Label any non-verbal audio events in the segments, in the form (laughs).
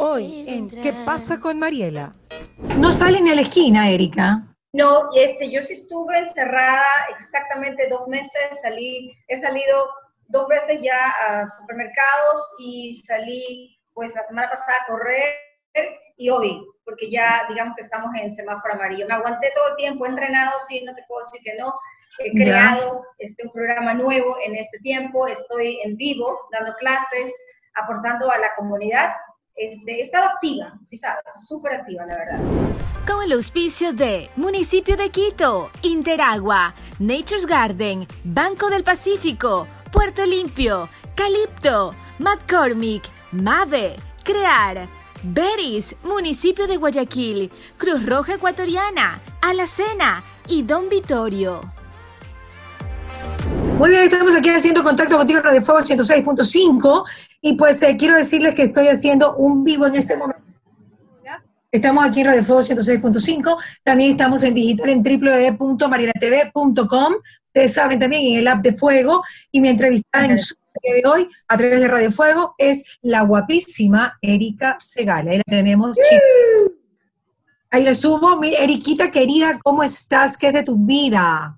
Hoy en ¿Qué pasa con Mariela? No sale ni a la esquina, Erika. No, este, yo sí estuve encerrada exactamente dos meses, salí, he salido dos veces ya a supermercados y salí pues la semana pasada a correr y hoy, porque ya digamos que estamos en semáforo amarillo. Me aguanté todo el tiempo, he entrenado, sí, no te puedo decir que no. He creado este, un programa nuevo en este tiempo, estoy en vivo dando clases, aportando a la comunidad este, activa, sí sabes, súper activa, la verdad. Con el auspicio de Municipio de Quito, Interagua, Nature's Garden, Banco del Pacífico, Puerto Limpio, Calipto, McCormick, Mave, Crear, Beris, Municipio de Guayaquil, Cruz Roja Ecuatoriana, Alacena y Don Vitorio. Muy bien, estamos aquí haciendo contacto contigo en Radio Fuego 106.5 y pues eh, quiero decirles que estoy haciendo un vivo en este momento. Estamos aquí en Radio Fuego 106.5, también estamos en digital en www.marilatv.com, ustedes saben también en el app de Fuego, y mi entrevistada en su de hoy a través de Radio Fuego es la guapísima Erika Segala. Ahí la tenemos, chicos. Ahí la subo. Eriquita querida, ¿cómo estás? ¿Qué es de tu vida?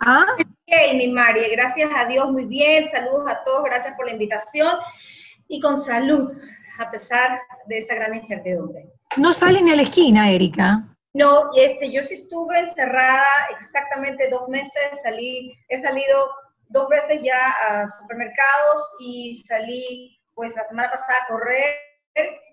¿Ah? Hey, mi María, gracias a Dios, muy bien. Saludos a todos, gracias por la invitación. Y con salud, a pesar de esta gran incertidumbre. No sale ni a la esquina, Erika. No, este, yo sí estuve encerrada exactamente dos meses, salí, he salido dos veces ya a supermercados y salí pues la semana pasada a correr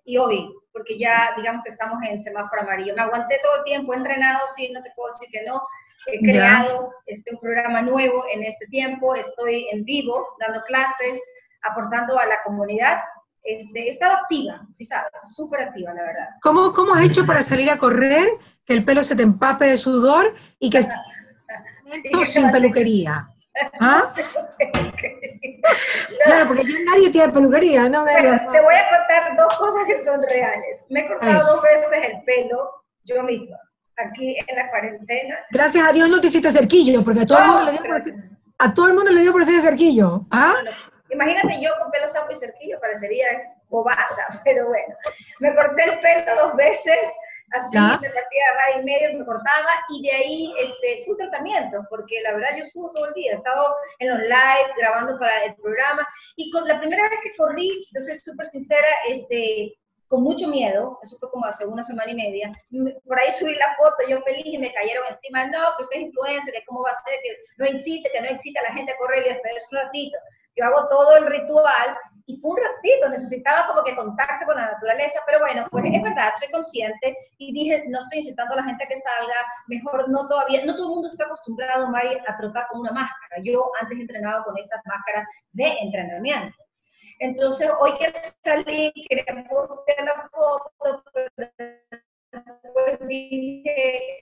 y hoy, porque ya digamos que estamos en semáforo amarillo. Me aguanté todo el tiempo, he entrenado, sí, no te puedo decir que no, He creado este, un programa nuevo en este tiempo, estoy en vivo dando clases, aportando a la comunidad. Este, he estado activa, sí sabes, súper activa, la verdad. ¿Cómo, ¿Cómo has hecho para salir a correr, que el pelo se te empape de sudor y que (laughs) estés sin peluquería? (laughs) ¿Ah? claro, porque nadie tiene peluquería, ¿no? te voy a contar dos cosas que son reales. Me he cortado dos veces el pelo yo misma aquí en la cuarentena. Gracias a Dios no te hiciste cerquillo, porque a todo, el, mundo le dio por hacer, a todo el mundo le dio por hacer cerquillo. ¿Ah? imagínate yo con pelo sapo y cerquillo, parecería bobaza, (laughs) pero bueno. Me corté el pelo dos veces, así, me partía de y medio, me cortaba, y de ahí este, fue un tratamiento, porque la verdad yo subo todo el día, estaba en los live, grabando para el programa, y con la primera vez que corrí, yo soy súper sincera, este, con mucho miedo, eso fue como hace una semana y media, por ahí subí la foto, yo feliz y me cayeron encima, no, que usted es influencer, que cómo va a ser, que no incite, que no excita a la gente a correr, y espera un ratito. Yo hago todo el ritual y fue un ratito, necesitaba como que contacto con la naturaleza, pero bueno, pues es verdad, soy consciente y dije, no estoy incitando a la gente a que salga, mejor no todavía, no todo el mundo está acostumbrado, Mari, a trotar con una máscara. Yo antes entrenaba con estas máscaras de entrenamiento. Entonces, hoy que salí, quería postear la foto, pero después dije,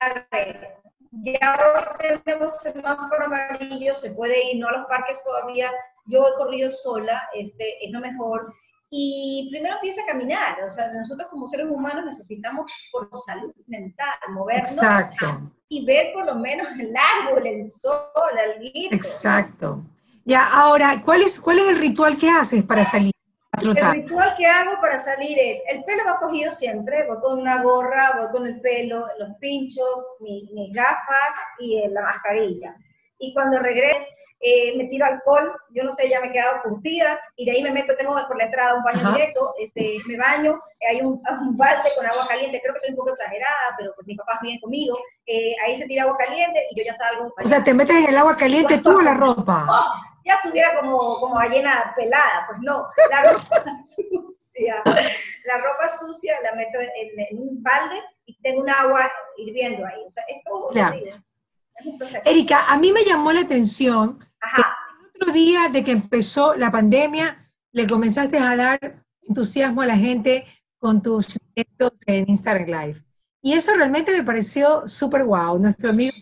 a ver, ya hoy tenemos semáforo amarillo, se puede ir, no a los parques todavía, yo he corrido sola, este, es lo mejor, y primero empieza a caminar, o sea, nosotros como seres humanos necesitamos por salud mental, movernos Exacto. y ver por lo menos el árbol, el sol, el guito. Exacto. Ya, ahora, ¿cuál es, ¿cuál es el ritual que haces para salir? El ritual que hago para salir es, el pelo va cogido siempre, voy con una gorra, voy con el pelo, los pinchos, mis gafas y la mascarilla. Y cuando regreso, eh, me tiro alcohol, yo no sé, ya me he quedado curtida, y de ahí me meto, tengo por la entrada un baño directo, este, me baño, hay un, (laughs) un, balde con agua caliente, creo que soy un poco exagerada, pero pues mis papás vienen conmigo, eh, ahí se tira agua caliente y yo ya salgo. O sea, te metes en el agua caliente tú o la ropa. (laughs) Oh, ya estuviera como, como ballena pelada, pues no, la ropa (laughs) sucia, la ropa sucia la meto en, un balde y tengo un agua hirviendo ahí, o sea, esto proceso. Erika, a mí me llamó la atención que el otro día de que empezó la pandemia, le comenzaste a dar entusiasmo a la gente con tus directos en Instagram Live. Y eso realmente me pareció súper guau. Nuestro amigo,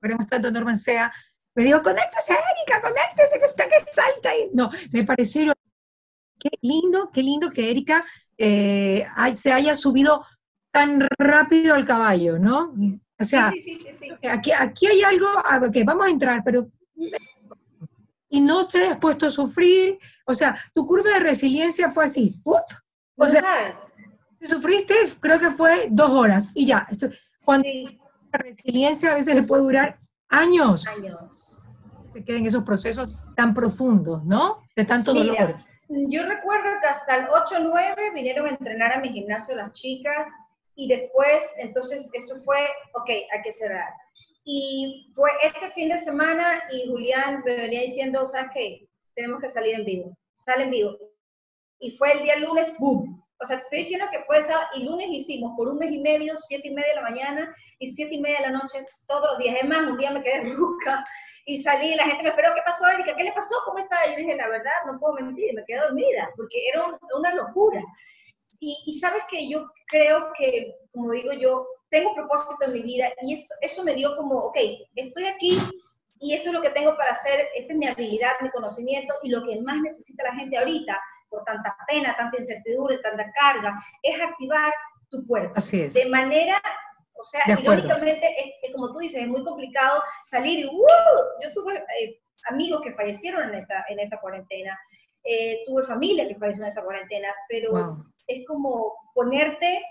queremos tanto Norman Sea, me dijo, conéctese, Erika, conéctese, que está que salta. ahí. no, me pareció, qué lindo, qué lindo que Erika eh, se haya subido tan rápido al caballo, ¿no? O sea, aquí, aquí hay algo que vamos a entrar, pero y no te has puesto a sufrir. O sea, tu curva de resiliencia fue así. O sea, sabes? si sufriste, creo que fue dos horas y ya. Cuando la resiliencia a veces le puede durar años. Años. Se queden esos procesos tan profundos, ¿no? De tanto dolor. Yo recuerdo que hasta el 8 o 9 vinieron a entrenar a mi gimnasio las chicas y después, entonces, eso fue, ok, hay que cerrar. Y fue ese fin de semana y Julián me venía diciendo, ¿sabes qué? Tenemos que salir en vivo. Sale en vivo. Y fue el día lunes, ¡boom! O sea, te estoy diciendo que fue el sábado y lunes hicimos por un mes y medio, siete y media de la mañana y siete y media de la noche todos los días. Es más, un día me quedé (laughs) ruca y salí la gente me esperó, ¿qué pasó, Erika? ¿Qué le pasó? ¿Cómo está? Yo dije, la verdad, no puedo mentir, me quedé dormida porque era una locura. Y, y, sabes que yo creo que, como digo yo, tengo propósito en mi vida y eso, eso me dio como, ok, estoy aquí y esto es lo que tengo para hacer, esta es mi habilidad, mi conocimiento y lo que más necesita la gente ahorita, por tanta pena, tanta incertidumbre, tanta carga, es activar tu cuerpo. Así es. De manera, o sea, irónicamente, es, como tú dices, es muy complicado salir y, ¡uh! Yo tuve eh, amigos que fallecieron en esta, en esta cuarentena, eh, tuve familia que falleció en esta cuarentena, pero es como ponerte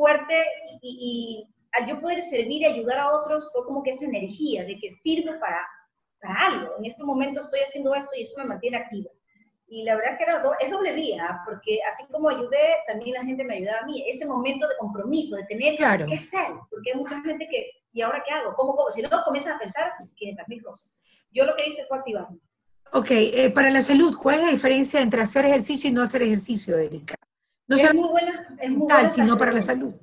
fuerte y, al yo poder servir y ayudar a otros fue como que esa energía de que sirve para, para algo. En este momento estoy haciendo esto y eso me mantiene activa. Y la verdad que era es doble vía, porque así como ayudé, también la gente me ayudaba a mí. Ese momento de compromiso, de tener que ser, porque hay mucha gente que, ¿y ahora qué hago? ¿Cómo, cómo? Si no, comienzas a pensar 500 mil cosas. Yo lo que hice fue activarme. Ok, eh, para la salud, ¿cuál es la diferencia entre hacer ejercicio y no hacer ejercicio, Erika? No es muy buena, es muy buena sino para la salud.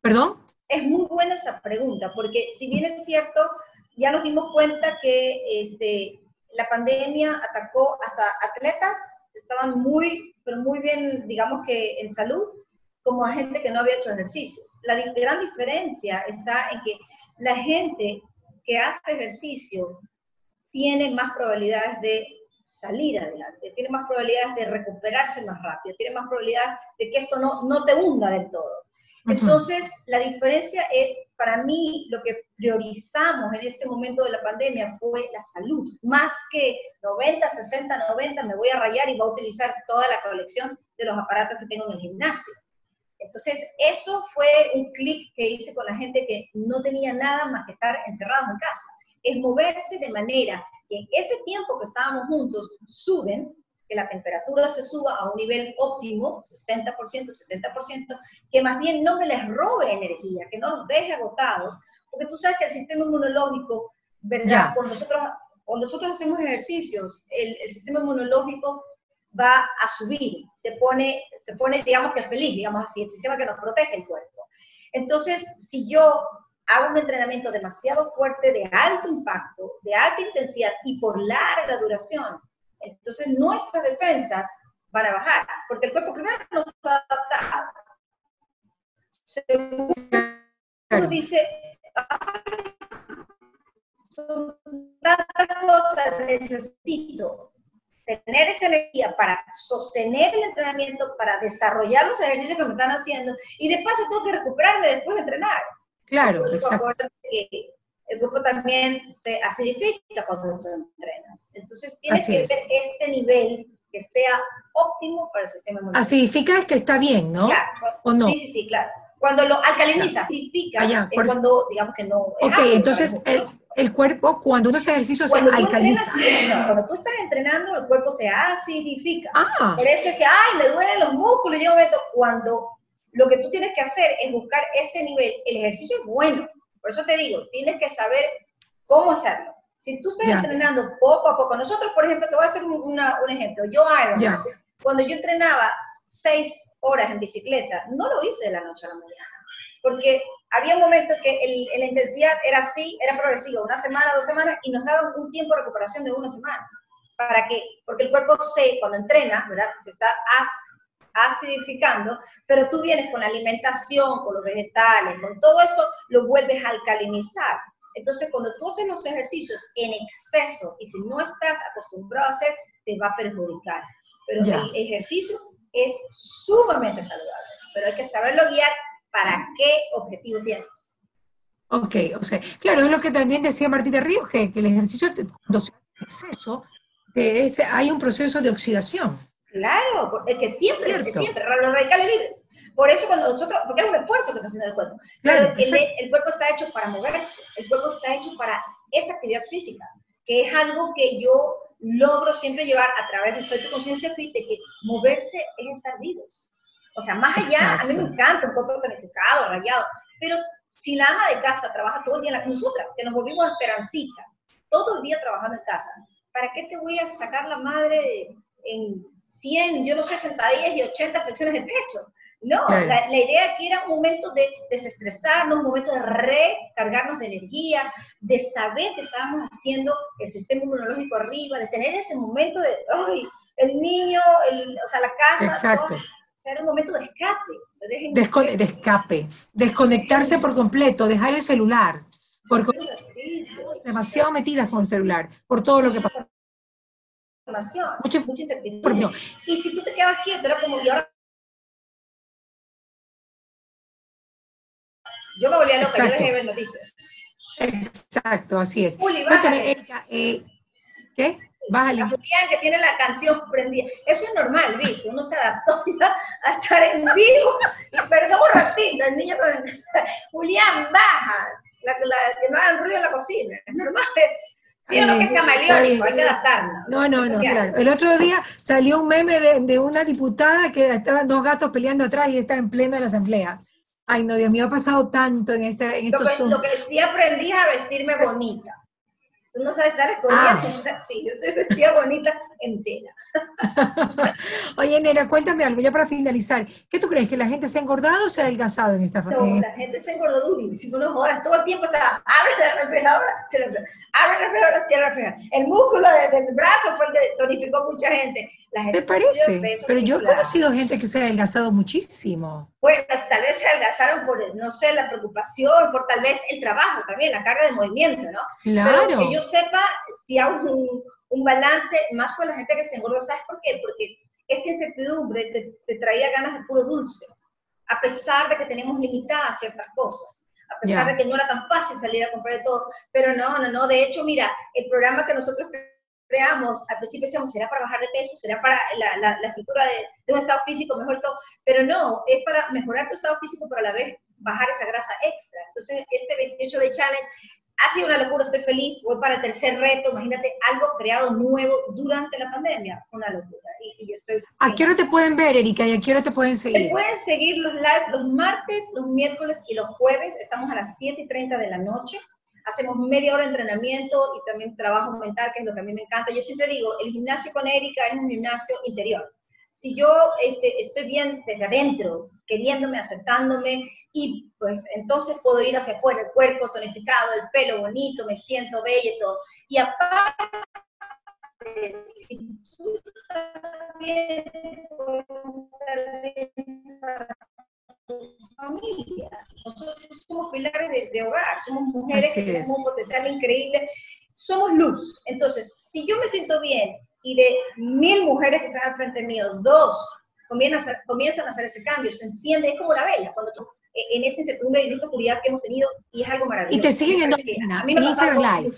¿Perdón? Es muy buena esa pregunta, porque si bien es cierto, ya nos dimos cuenta que este, la pandemia atacó hasta atletas, estaban muy, pero muy bien, digamos que en salud, como a gente que no había hecho ejercicios. La gran diferencia está en que la gente que hace ejercicio tiene más probabilidades de salir adelante, tiene más probabilidades de recuperarse más rápido, tiene más probabilidades de que esto no, no te hunda del todo. Entonces, la diferencia es, para mí, lo que priorizamos en este momento de la pandemia fue la salud, más que 90, 60, 90, me voy a rayar y voy a utilizar toda la colección de los aparatos que tengo en el gimnasio. Entonces, eso fue un clic que hice con la gente que no tenía nada más que estar encerrados en casa. Es moverse de manera en ese tiempo que estábamos juntos suben, que la temperatura se suba a un nivel óptimo, 60%, 70%, que más bien no me les robe energía, que no nos deje agotados, porque tú sabes que el sistema inmunológico, ¿verdad? Cuando nosotros, cuando nosotros hacemos ejercicios, el, el, sistema inmunológico va a subir, se pone, se pone, digamos que feliz, digamos así, el sistema que nos protege el cuerpo. Entonces, si yo hago un entrenamiento demasiado fuerte, de alto impacto, de alta intensidad y por larga duración, entonces nuestras defensas van a bajar, porque el cuerpo primero nos ha adaptado. Segundo, dice, son tantas cosas, necesito tener esa energía para sostener el entrenamiento, para desarrollar los ejercicios que me están haciendo, y de paso tengo que recuperarme después de entrenar. Claro, exacto. el cuerpo también se acidifica cuando tú entrenas. Entonces tienes que ver este nivel que sea óptimo para el sistema inmunológico. Acidifica es que está bien, ¿no? ¿O no? Sí, sí, sí, claro. Cuando lo alcaliniza, acidifica, ah, es cuando, digamos que no... Ok, entonces el, el, cuerpo, cuando uno hace ejercicio, se alcaliniza. cuando tú estás entrenando, el cuerpo se acidifica. Ah. Por eso es que, ay, me duelen los músculos, y un momento, cuando lo que tú tienes que hacer es buscar ese nivel. El ejercicio es bueno, por eso te digo, tienes que saber cómo hacerlo. Si tú estás entrenando poco a poco, nosotros, por ejemplo, te voy a hacer un, ejemplo. Yo, Iron, cuando yo entrenaba seis horas en bicicleta, no lo hice de la noche a la mañana, porque había un momento que la intensidad era así, era progresiva, una semana, dos semanas, y nos daban un tiempo de recuperación de una semana. ¿Para qué? Porque el cuerpo se, cuando entrena, ¿verdad? Se está acidificando, pero tú vienes con la alimentación, con los vegetales, con todo esto, lo vuelves a alcalinizar. Entonces, cuando tú haces los ejercicios en exceso y si no estás acostumbrado a hacer, te va a perjudicar. Pero el ejercicio es sumamente saludable, pero hay que saberlo guiar para qué objetivo tienes. Ok, o sea, claro, es lo que también decía Martín de Ríos, que, el ejercicio, cuando exceso, de ese, hay un proceso de oxidación. Claro, es que siempre, es que siempre, los radicales libres. Por eso cuando nosotros, porque es un esfuerzo que está haciendo el cuerpo. Claro, el, el, cuerpo está hecho para moverse, el cuerpo está hecho para esa actividad física, que es algo que yo logro siempre llevar a través de Soy tu conciencia fit, de que moverse es estar vivos. O sea, más allá, a mí me encanta un cuerpo tonificado, rayado, pero si la ama de casa trabaja todo el día, nosotras, que nos volvimos esperancita, todo el día trabajando en casa, ¿para qué te voy a sacar la madre en 100, yo no sé, sentadillas y 80 flexiones de pecho? No, la, idea aquí era un momento de desestresarnos, un momento de recargarnos de energía, de saber que estábamos haciendo el sistema inmunológico arriba, de tener ese momento de, ay, el niño, o sea, la casa. Exacto. o sea, era un momento de escape. de, escape, desconectarse por completo, dejar el celular. Porque demasiado metidas con el celular, por todo lo que pasa. Mucha, mucha incertidumbre. Y si tú te quedas quieto, era como, y ahora Yo me volví a loca, yo dejé de ver noticias. Exacto, así es. Juli, Erika, eh, ¿Qué? Bájale. Julián que tiene la canción prendida. Eso es normal, ¿viste? Uno se adaptó (laughs) ya a estar en vivo. Y perdón un ratito, el niño con... (laughs) Julián, baja. La, que no hagan ruido en la cocina. Es normal. Sí, que es camaleónico, hay que adaptarnos. No, no, no, claro. El otro día salió un meme de, de, una diputada que estaban dos gatos peleando atrás y está en pleno de la asamblea. Ay, no, Dios mío, ha pasado tanto en, este, en estos... Lo que, lo que sí aprendí a vestirme bonita. Tú no sabes estar escondida. Ah. Sí, yo estoy vestida bonita entera. (laughs) Oye, Nera, cuéntame algo, ya para finalizar. ¿Qué tú crees? ¿Que la gente se ha engordado o se ha adelgazado en esta familia? No, la gente se engordó durísimo, no jodas. Todo el tiempo está, abre la refrigeradora, cierra la abre la refrigeradora, cierra la refrigeradora. El músculo del brazo fue el que tonificó mucha gente. La gente ¿Te parece? Pero yo he conocido gente que se ha adelgazado muchísimo. Bueno, tal vez se adelgazaron por, no sé, la preocupación, por tal vez el trabajo también, la carga de movimiento, ¿no? Claro. Pero que yo sepa, si hay un, un balance más con la gente que se engordó, ¿sabes por qué? Porque esta incertidumbre te, traía ganas de puro dulce, a pesar de que tenemos limitadas ciertas cosas a pesar de que no era tan fácil salir a comprar de todo, pero no, no, no, de hecho, mira, el programa que nosotros creamos, al principio decíamos, será para bajar de peso, será para la, la, estructura de, de, un estado físico mejor todo, pero no, es para mejorar tu estado físico, pero a la vez bajar esa grasa extra. Entonces, este 28 de challenge ha sido una locura, estoy feliz, voy para el tercer reto, imagínate algo creado nuevo durante la pandemia, una locura. Y, estoy ¿A qué hora te pueden ver, Erika? ¿Y a qué hora te pueden seguir? Te pueden seguir los live los martes, los miércoles y los jueves, estamos a las 7 y 30 de la noche hacemos media hora de entrenamiento y también trabajo mental, que es lo que a mí me encanta. Yo siempre digo, el gimnasio con Erika es un gimnasio interior. Si yo este, estoy bien desde adentro, queriéndome, aceptándome, y pues entonces puedo ir hacia afuera, el cuerpo tonificado, el pelo bonito, me siento bella y todo. Y aparte, si tú estás bien, puedes estar bien familia. Nosotros somos pilares de, hogar, somos mujeres que tenemos un potencial increíble, somos luz. Entonces, si yo me siento bien y de mil mujeres que están al frente mío, dos comienzan a, comienzan a hacer ese cambio, se enciende, es como la vela, cuando tú, eh, en esta incertidumbre y en esta oscuridad que hemos tenido, y es algo maravilloso. Y te siguen en, en Instagram Live.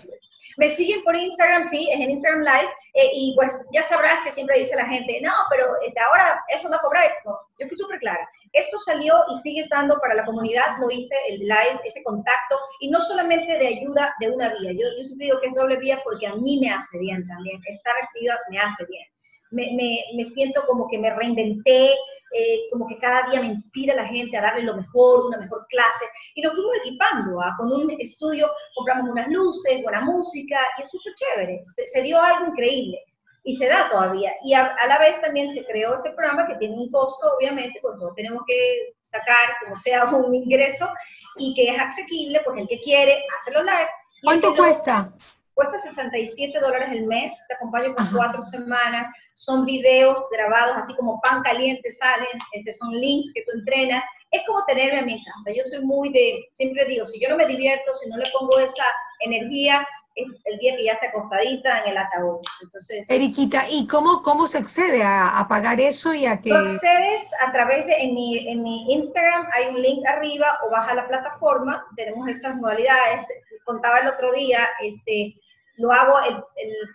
Me siguen por Instagram, sí, es en Instagram Live, eh, y pues ya sabrás que siempre dice la gente, no, pero este, ahora eso no cobra. No, yo fui súper clara. Esto salió y sigue estando para la comunidad, lo hice, el live, ese contacto, y no solamente de ayuda de una vía. Yo, yo siempre digo que es doble vía porque a mí me hace bien también. Estar activa me hace bien me, siento como que me reinventé, eh, como que cada día me inspira la gente a darle lo mejor, una mejor clase. Y nos fuimos equipando, ¿ah? con un estudio compramos unas luces, buena música, y es súper chévere. Se, dio algo increíble y se da todavía. Y a, la vez también se creó este programa que tiene un costo, obviamente, pues todos tenemos que sacar como sea (laughs) un ingreso y que es asequible, pues el que quiere, hace los live. ¿Cuánto cuesta? Cuesta 67 dólares el mes, te acompaño por cuatro semanas, son videos grabados así como pan caliente salen, este, son links que tú entrenas, es como tenerme a mi casa. Yo soy muy de, siempre digo, si yo no me divierto, si no le pongo esa energía, el día que ya está acostadita en el ataúd. Entonces, Eriquita, ¿y cómo, cómo se accede a, pagar eso y a que...? accedes a través de, en mi, en mi Instagram hay un link arriba o baja la plataforma, tenemos esas modalidades, contaba el otro día, este, lo hago el,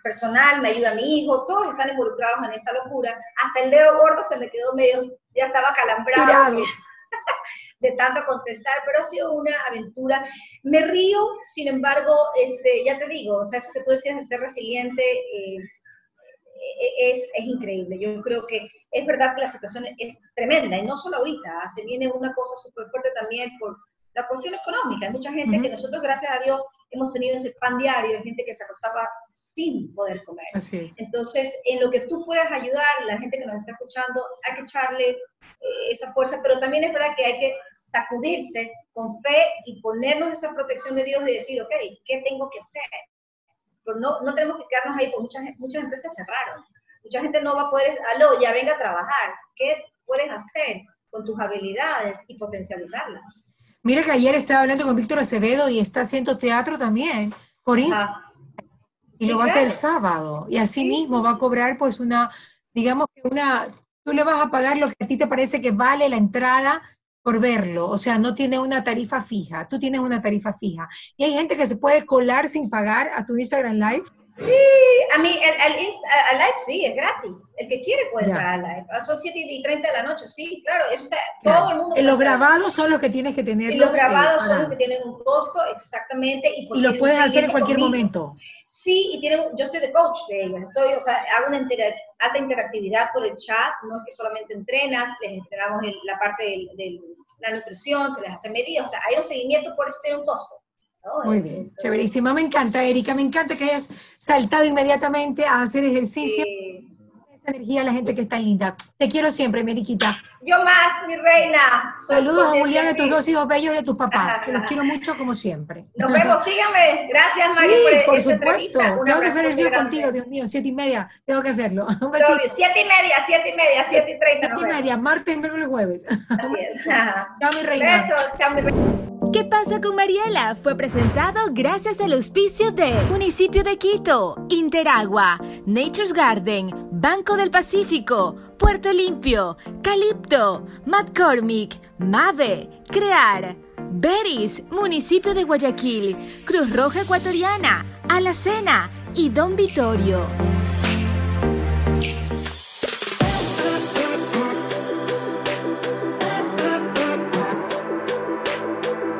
personal, me ayuda mi hijo, todos están involucrados en esta locura. Hasta el dedo gordo se me quedó medio, ya estaba calambrado de tanto contestar, pero ha sido una aventura. Me río, sin embargo, este, ya te digo, o sea, eso que tú decías de ser resiliente eh, e, es, es, increíble. Yo creo que es verdad que la situación es tremenda, y no solo ahorita, se viene una cosa súper fuerte también por la cuestión económica. Hay mucha gente que nosotros, gracias a Dios, hemos tenido ese pan diario de gente que se acostaba sin poder comer. Entonces, en lo que tú puedas ayudar, la gente que nos está escuchando, hay que echarle eh, esa fuerza, pero también es verdad que hay que sacudirse con fe y ponernos esa protección de Dios y decir, ok, ¿qué tengo que hacer? Pero no, no tenemos que quedarnos ahí, porque muchas, muchas empresas cerraron. Mucha gente no va a poder, aló, ya venga a trabajar. ¿Qué puedes hacer con tus habilidades y potencializarlas? Mira que ayer estaba hablando con Víctor Acevedo y está haciendo teatro también por Instagram. y lo va a hacer el sábado. Y así mismo va a cobrar pues una, digamos que una, tú le vas a pagar lo que a ti te parece que vale la entrada por verlo, o sea, no tiene una tarifa fija, tú tienes una tarifa fija. Y hay gente que se puede colar sin pagar a tu Instagram Live Sí, a mí el, el, live sí, es gratis. El que quiere puede entrar al live. Son 7 y 30 de la noche, sí, claro. Eso está, todo el mundo. los grabados son los que tienes que tener. los grabados son los que tienen un costo, exactamente. Y, y los puedes hacer en cualquier momento. Sí, y tienen, yo estoy de coach de ellos. Estoy, o sea, hago una alta interactividad por el chat. No es que solamente entrenas, les entrenamos en la parte de la nutrición, se les hace medidas. O sea, hay un seguimiento, por eso tiene un costo. Muy bien, chéverísimo. Me encanta, Erika. Me encanta que hayas saltado inmediatamente a hacer ejercicio. Esa energía a la gente que está linda. Te quiero siempre, mi Eriquita. Yo más, mi reina. Saludos a Julián, a tus dos hijos bellos y a tus papás, que los quiero mucho como siempre. Nos vemos, síganme. Gracias, María. Sí, por, supuesto. Tengo que hacer ejercicio contigo, Dios mío, siete y media. Tengo que hacerlo. (laughs) siete y media, siete y media, siete y treinta. Siete y media, martes, miércoles, jueves. (laughs) Así es. Chao, mi reina. Besos, chao, mi reina. ¿Qué pasa con Mariela? Fue presentado gracias al auspicio de Municipio de Quito, Interagua, Nature's Garden, Banco del Pacífico, Puerto Limpio, Calipto, McCormick, Mave, Crear, Beris, Municipio de Guayaquil, Cruz Roja Ecuatoriana, Alacena y Don Vitorio.